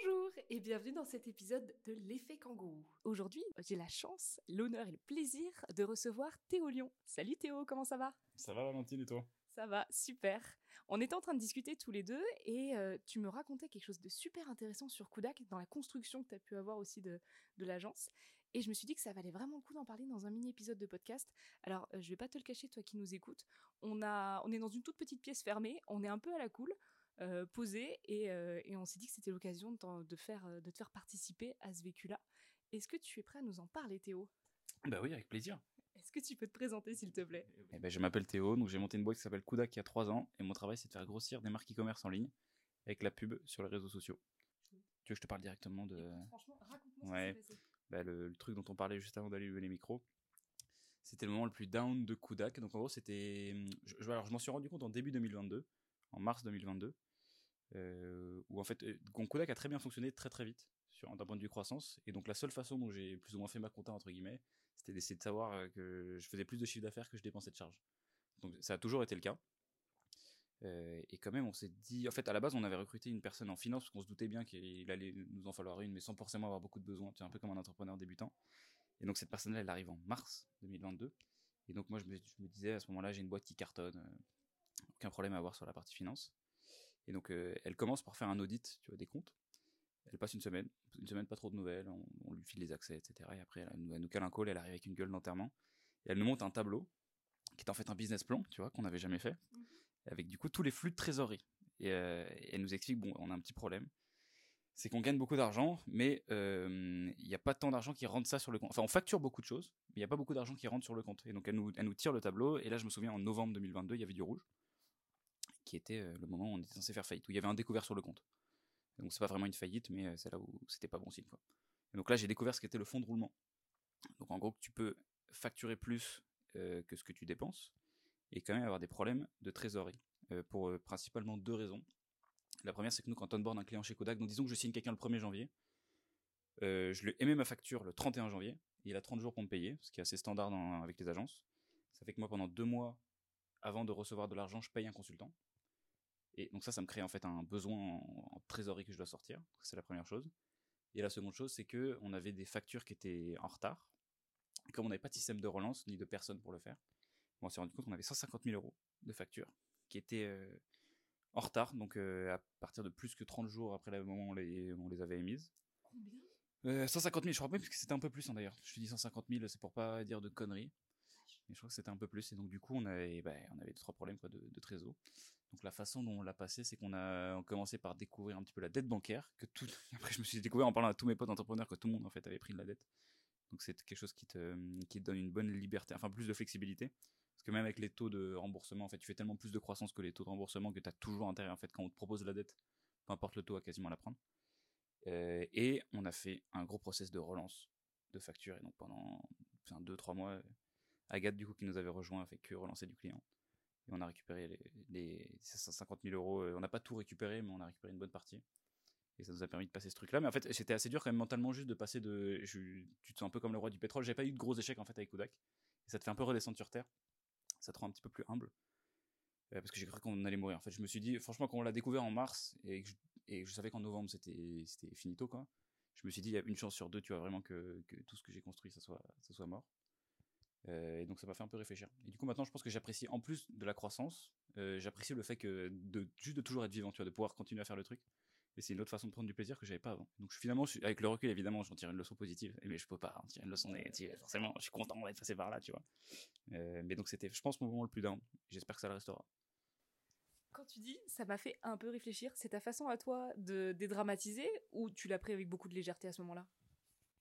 Bonjour et bienvenue dans cet épisode de l'effet kangourou. Aujourd'hui, j'ai la chance, l'honneur et le plaisir de recevoir Théo Lyon. Salut Théo, comment ça va? Ça va Valentine et toi? Ça va, super. On était en train de discuter tous les deux et euh, tu me racontais quelque chose de super intéressant sur Kudak dans la construction que tu as pu avoir aussi de, de l'agence. Et je me suis dit que ça valait vraiment le coup d'en parler dans un mini-épisode de podcast. Alors, euh, je vais pas te le cacher, toi qui nous écoutes. On, a, on est dans une toute petite pièce fermée, on est un peu à la cool. Euh, posé et, euh, et, on s'est dit que c'était l'occasion de, de, faire, euh, de te faire participer à ce vécu-là. Est-ce que tu es prêt à nous en parler, Théo? Bah oui, avec plaisir. Est-ce que tu peux te présenter, s'il te plaît? Eh ben, Je m'appelle Théo, donc j'ai monté une boîte qui s'appelle Kudak il y a 3 ans, et mon travail c'est de faire grossir des marques e-commerce en ligne avec la pub sur les réseaux sociaux. Tu veux que je te parle directement de... Écoute, franchement, raconte-moi ouais. ce qui s'est passé. Bah, le, le, truc dont on parlait juste avant d'aller lever les micros. C'était le moment le plus down de Kudak. Donc en gros, c'était. Je, je, alors, je m'en suis rendu compte en début 2022, en mars 2022, euh, où en fait, Kodak a très bien fonctionné très très vite d'un point de vue croissance. Et donc la seule façon dont j'ai plus ou moins fait ma compta entre guillemets, c'était d'essayer de savoir que je faisais plus de chiffre d'affaires que je dépensais de charges. Donc ça a toujours été le cas. Euh, et quand même, on s'est dit, en fait, à la base, on avait recruté une personne en finance parce qu'on se doutait bien qu'il allait nous en falloir une, mais sans forcément avoir beaucoup de besoins. Es un peu comme un entrepreneur débutant. Et donc cette personne-là, elle arrive en mars 2022. Et donc moi, je me, disais à ce moment-là, j'ai une boîte qui cartonne, euh, aucun problème à avoir sur la partie finance. Et donc euh, elle commence par faire un audit, tu vois, des comptes. Elle passe une semaine, une semaine pas trop de nouvelles, on, on lui file les accès, etc. Et après, elle, elle nous cale un call, elle arrive avec une gueule d'enterrement. Et elle nous monte un tableau qui est en fait un business plan, tu vois, qu'on n'avait jamais fait, mmh. avec du coup tous les flux de trésorerie. Et, euh, et, elle nous explique, bon, on a un petit problème, c'est qu'on gagne beaucoup d'argent, mais il euh, n'y a pas tant d'argent qui rentre ça sur le compte. Enfin, on facture beaucoup de choses, mais il n'y a pas beaucoup d'argent qui rentre sur le compte. Et donc elle nous, elle nous tire le tableau, et là je me souviens, en novembre 2022, il y avait du rouge, qui était euh, le moment où on était censé faire faillite, où il y avait un découvert sur le compte. Donc c'est pas vraiment une faillite, mais c'est là où c'était pas bon signe. Quoi. Donc là j'ai découvert ce qu'était le fonds de roulement. Donc en gros, tu peux facturer plus euh, que ce que tu dépenses et quand même avoir des problèmes de trésorerie euh, pour euh, principalement deux raisons. La première, c'est que nous, quand on board un client chez Kodak, donc disons que je signe quelqu'un le 1er janvier, euh, je lui émets ma facture le 31 janvier, il a 30 jours pour me payer, ce qui est assez standard avec les agences. Ça fait que moi, pendant deux mois, avant de recevoir de l'argent, je paye un consultant. Et donc ça, ça me crée en fait un besoin en, en trésorerie que je dois sortir. C'est la première chose. Et la seconde chose, c'est que on avait des factures qui étaient en retard, comme on n'avait pas de système de relance ni de personne pour le faire, on s'est rendu compte qu'on avait 150 000 euros de factures qui étaient euh, en retard, donc euh, à partir de plus que 30 jours après le moment où on les, on les avait émises. Combien? Euh, 150 000, je crois même que c'était un peu plus hein, d'ailleurs. Je te dis 150 000, c'est pour pas dire de conneries. Mais je crois que c'était un peu plus. Et donc du coup, on avait, bah, on avait deux, trois problèmes quoi, de, de trésor. Donc la façon dont on l'a passé, c'est qu'on a commencé par découvrir un petit peu la dette bancaire. Que tout... Après, je me suis découvert en parlant à tous mes potes entrepreneurs que tout le monde en fait avait pris de la dette. Donc c'est quelque chose qui te, qui te donne une bonne liberté, enfin plus de flexibilité. Parce que même avec les taux de remboursement, en fait, tu fais tellement plus de croissance que les taux de remboursement que tu as toujours intérêt, en fait, quand on te propose la dette, peu importe le taux, à quasiment la prendre. Euh, et on a fait un gros process de relance de facture. Et donc pendant 2-3 mois, Agathe, du coup, qui nous avait rejoint, a fait que relancer du client. Et on a récupéré les, les 550 000 euros. On n'a pas tout récupéré, mais on a récupéré une bonne partie. Et ça nous a permis de passer ce truc-là. Mais en fait, c'était assez dur quand même mentalement juste de passer de. Tu te sens un peu comme le roi du pétrole. J'ai pas eu de gros échecs en fait avec Kodak. Et ça te fait un peu redescendre sur terre. Ça te rend un petit peu plus humble. Euh, parce que j'ai cru qu'on allait mourir. En fait, je me suis dit, franchement, quand on l'a découvert en mars et que je, savais qu'en novembre c'était finito quoi. Je me suis dit, il y a une chance sur deux, tu vois vraiment que, tout ce que j'ai construit, ça soit mort. Euh, et donc ça m'a fait un peu réfléchir. Et du coup maintenant je pense que j'apprécie en plus de la croissance, euh, j'apprécie le fait que de juste de toujours être vivant, tu vois, de pouvoir continuer à faire le truc. Et c'est une autre façon de prendre du plaisir que j'avais pas avant. Donc finalement, je suis, avec le recul, évidemment, j'en tire une leçon positive. Mais je peux pas en tirer une leçon négative. Forcément, je suis content d'être passé par là, tu vois. Euh, mais donc c'était, je pense, mon moment le plus down. J'espère que ça le restera. Quand tu dis, ça m'a fait un peu réfléchir, c'est ta façon à toi de dédramatiser ou tu l'as pris avec beaucoup de légèreté à ce moment-là?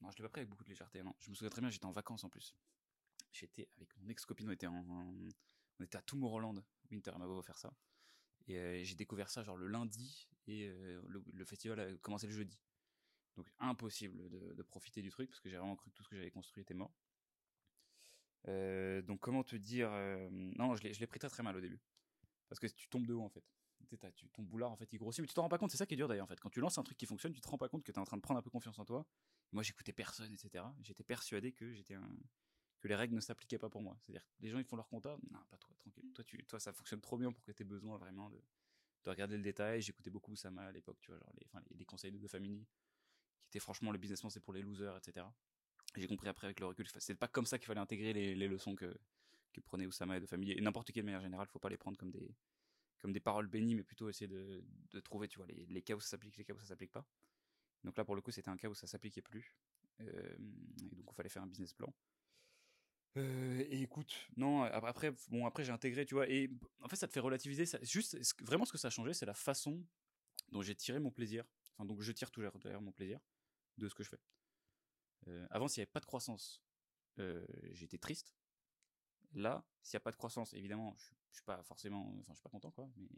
Non, je l'ai pas pris avec beaucoup de légèreté. Non, je me souviens très bien, j'étais en vacances en plus. J'étais avec mon ex-copine, on était en, on était à Tomorrowland. Winter m'avait offert ça. Et euh, j'ai découvert ça genre le lundi et euh, le, festival a commencé le jeudi. Donc impossible de, profiter du truc parce que j'ai vraiment cru que tout ce que j'avais construit était mort. Euh, donc comment te dire Non, je l'ai pris très très mal au début. Parce que tu tombes de haut en fait. Tu, ton boulard en fait il grossit mais tu t'en rends pas compte c'est ça qui est dur d'ailleurs en fait quand tu lances un truc qui fonctionne tu te rends pas compte que tu es en train de prendre un peu confiance en toi moi j'écoutais personne etc j'étais persuadé que j'étais un les règles ne s'appliquaient pas pour moi. C'est-à-dire les gens ils font leur compta, non pas toi, tranquille. Toi ça fonctionne trop bien pour que tu aies besoin vraiment de de regarder le détail. J'écoutais beaucoup Sama à l'époque, tu vois, genre les, les, conseils de Family, qui étaient franchement le business c'est pour les losers, etc. J'ai compris après avec le recul, c'est pas comme ça qu'il fallait intégrer les, les leçons que, que prenait Oussama et de famille. Et n'importe quelle manière générale, faut pas les prendre comme des, comme des paroles bénies, mais plutôt essayer de, de trouver, tu vois, les, les, cas où ça s'applique, les cas où ça s'applique pas. Donc là, pour le coup, c'était un cas où ça s'appliquait plus. Euh, et donc, il fallait faire un business plan. Euh, et écoute, non, après, bon, après j'ai intégré, tu vois, et en fait, ça te fait relativiser. Ça, juste, vraiment, ce que ça a changé, c'est la façon dont j'ai tiré mon plaisir. Enfin, donc je tire toujours d'ailleurs mon plaisir de ce que je fais. Euh, avant, s'il n'y avait pas de croissance, j'étais triste. Là, s'il n'y a pas de croissance, évidemment, je, je suis pas forcément, enfin, je suis pas content, quoi, mais,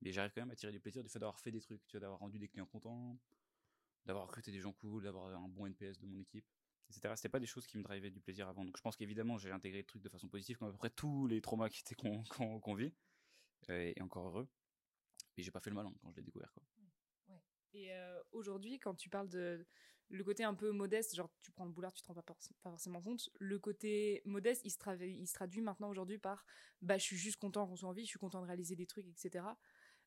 mais j'arrive quand même à tirer du plaisir du fait d'avoir fait des trucs, tu vois, d'avoir rendu des clients contents, d'avoir recruté des gens cool, d'avoir un bon NPS de mon équipe, C'était pas des choses qui me drivaient du plaisir avant. Donc je pense qu'évidemment, j'ai intégré le truc de façon positive, comme à peu près tous les traumas qui étaient qu'on vit, et encore heureux. Et j'ai pas fait le malin quand je l'ai découvert, quoi. Et euh, aujourd'hui, quand tu parles de le côté un peu modeste, genre tu prends le boulard, tu te rends pas, pas forcément compte, le côté modeste, il se, il se traduit maintenant aujourd'hui par bah je suis juste content qu'on soit en vie, je suis content de réaliser des trucs, etc.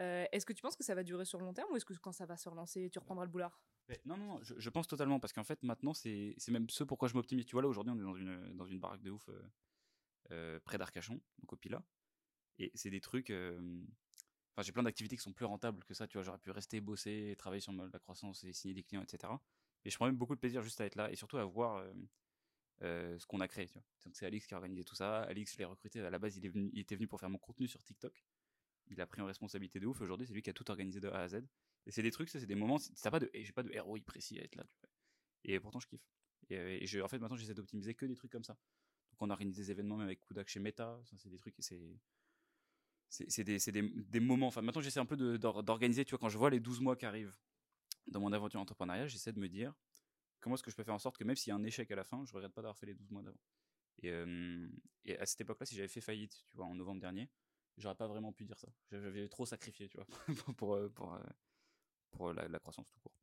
Euh, est-ce que tu penses que ça va durer sur le long terme ou est-ce que quand ça va se relancer, tu reprendras le boulard? Non, non, non, je, pense totalement parce qu'en fait maintenant c'est même ce pourquoi je m'optimise. Tu vois là aujourd'hui on est dans une, dans une baraque de ouf euh, euh, près d'Arcachon, donc au Pila, et c'est des trucs. Enfin j'ai plein d'activités qui sont plus rentables que ça. Tu vois j'aurais pu rester bosser, travailler sur la croissance et signer des clients, etc. Et je prends même beaucoup de plaisir juste à être là et surtout à voir ce qu'on a créé. Donc c'est Alix qui a organisé tout ça. Alix je l'ai recruté à la base il, est venu, il était venu pour faire mon contenu sur TikTok il a pris en responsabilité de ouf. Aujourd'hui, c'est lui qui a tout organisé de A à Z. Et c'est des trucs, c'est des moments. Ça pas de, j'ai pas de ROI précis à être là. Et pourtant, je kiffe. Et, euh, en fait, maintenant, j'essaie d'optimiser que des trucs comme ça. Donc, on organise des événements même avec Kudak chez Meta. C'est des trucs. C'est c'est des, des, des, moments. Enfin, maintenant, j'essaie un peu d'organiser. Tu vois, quand je vois les 12 mois qui arrivent dans mon aventure entrepreneuriale, j'essaie de me dire comment est-ce que je peux faire en sorte que même s'il y a un échec à la fin, je regrette pas d'avoir fait les 12 mois d'avant. Et, euh, et, à cette époque-là, si j'avais fait faillite, tu vois, en novembre dernier, j'aurais pas vraiment pu dire ça. J'avais trop sacrifié, tu vois, pour, euh, pour, euh, pour, la, croissance tout court.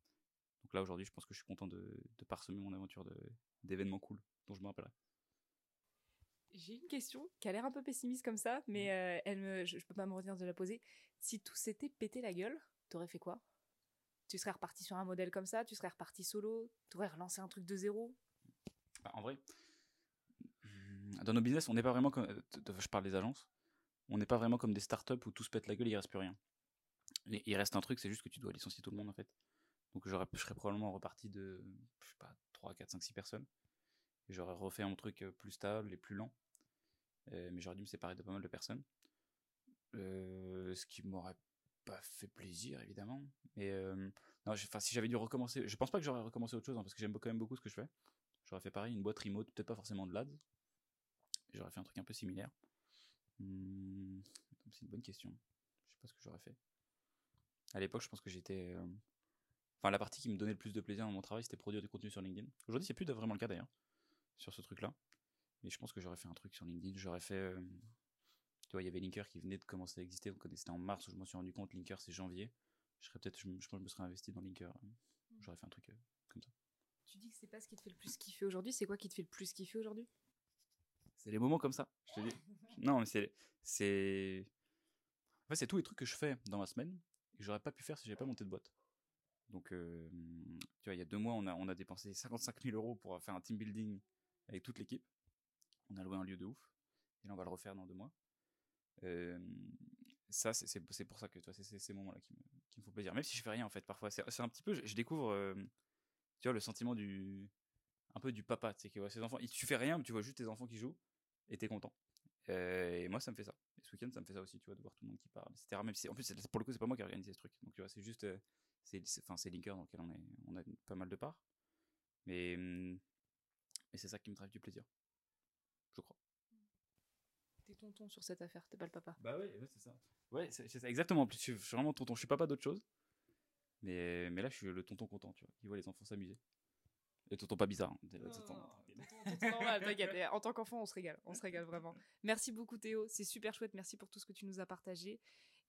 Donc là, aujourd'hui, je pense que je suis content de, de parsemer mon aventure d'événements cool dont je me rappellerai. J'ai une question qui a l'air un peu pessimiste comme ça, mais euh, elle me, je, peux pas me retenir de la poser. Si tout s'était pété la gueule, t'aurais fait quoi? Tu serais reparti sur un modèle comme ça Tu serais reparti solo T'aurais relancé un truc de zéro? Bah, En vrai, dans nos business, on n'est pas vraiment comme. Je parle des agences on n'est pas vraiment comme des startups où tout se pète la gueule, il reste plus rien. il reste un truc, c'est juste que tu dois licencier tout le monde en fait. Donc je serais probablement reparti de, je sais pas, 3, 4, 5, 6 personnes. J'aurais refait un truc euh, plus stable et plus lent. Euh, mais j'aurais dû me séparer de pas mal de personnes. Euh, ce qui m'aurait pas fait plaisir évidemment. Mais non, si j'avais dû recommencer, je pense pas que j'aurais recommencé autre chose hein, parce que j'aime quand même beaucoup ce que je fais. J'aurais fait pareil, une boîte remote, peut-être pas forcément de l'ADS. J'aurais fait un truc un peu similaire. Hmm, c'est une bonne question. Je sais pas ce que j'aurais fait. À l'époque, je pense que j'étais. Euh, enfin, la partie qui me donnait le plus de plaisir dans mon travail, c'était produire du contenu sur LinkedIn. Aujourd'hui, c'est plus vraiment le cas d'ailleurs, sur ce truc-là. Mais je pense que j'aurais fait un truc sur LinkedIn. J'aurais fait. Euh, tu vois, il y avait Linker qui venait de commencer à exister. Donc, c'était en mars où je m'en suis rendu compte. Linker, c'est janvier. Je serais peut-être. Je, pense que je me serais investi dans Linker. J'aurais fait un truc euh, comme ça. Tu dis que c'est pas ce qui te fait le plus kiffer aujourd'hui. C'est quoi qui te fait le plus kiffer aujourd'hui? C'est les moments comme ça. Je te dis. non, mais c'est. c'est... En fait, c'est tous les trucs que je fais dans ma semaine et que j'aurais pas pu faire si j'avais pas monté de boîte. Donc, euh, tu vois, il y a deux mois, on a, on a dépensé 55 000 euros pour faire un team building avec toute l'équipe. On a loué un lieu de ouf. Et là, on va le refaire dans deux mois. Euh, ça, c'est pour ça que c'est ces moments-là qui me, qui me font plaisir. Même si je fais rien, en fait, parfois. C'est un petit peu, je, découvre, euh, tu vois, le sentiment du, un peu du papa, tu sais, qui voit ses enfants. Tu fais rien, mais tu vois juste tes enfants qui jouent et t'es content. Euh, et moi, ça me fait ça. Et ce week-end, ça me fait ça aussi, tu vois, de voir tout le monde qui parle, etc. Même si, en plus, pour le coup, c'est pas moi qui ai organisé ce truc. Donc, tu vois, c'est juste, euh, c'est, enfin, c'est Linker dans lequel on, est, on a pas mal de parts. Mais, hum, mais c'est ça qui me drive du plaisir. Je crois. T'es tonton sur cette affaire, t'es pas le papa. Bah ouais, c'est ça. Ouais, c'est, ça, exactement. Je suis vraiment tonton. Je suis papa d'autre chose. Mais, mais là, je suis le tonton content, tu vois, qui voit les enfants s'amuser. Et tonton pas bizarre. En tant qu'enfant, on se régale. On se régale vraiment. Merci beaucoup, Théo. C'est super chouette. Merci pour tout ce que tu nous as partagé.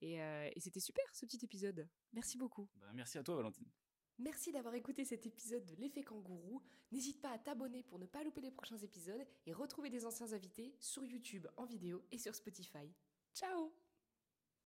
Et, euh, c'était super, ce petit épisode. Merci beaucoup. Bah, merci à toi, Valentine. Merci d'avoir écouté cet épisode de l'effet kangourou. N'hésite pas à t'abonner pour ne pas louper les prochains épisodes et retrouver des anciens invités sur YouTube en vidéo et sur Spotify. Ciao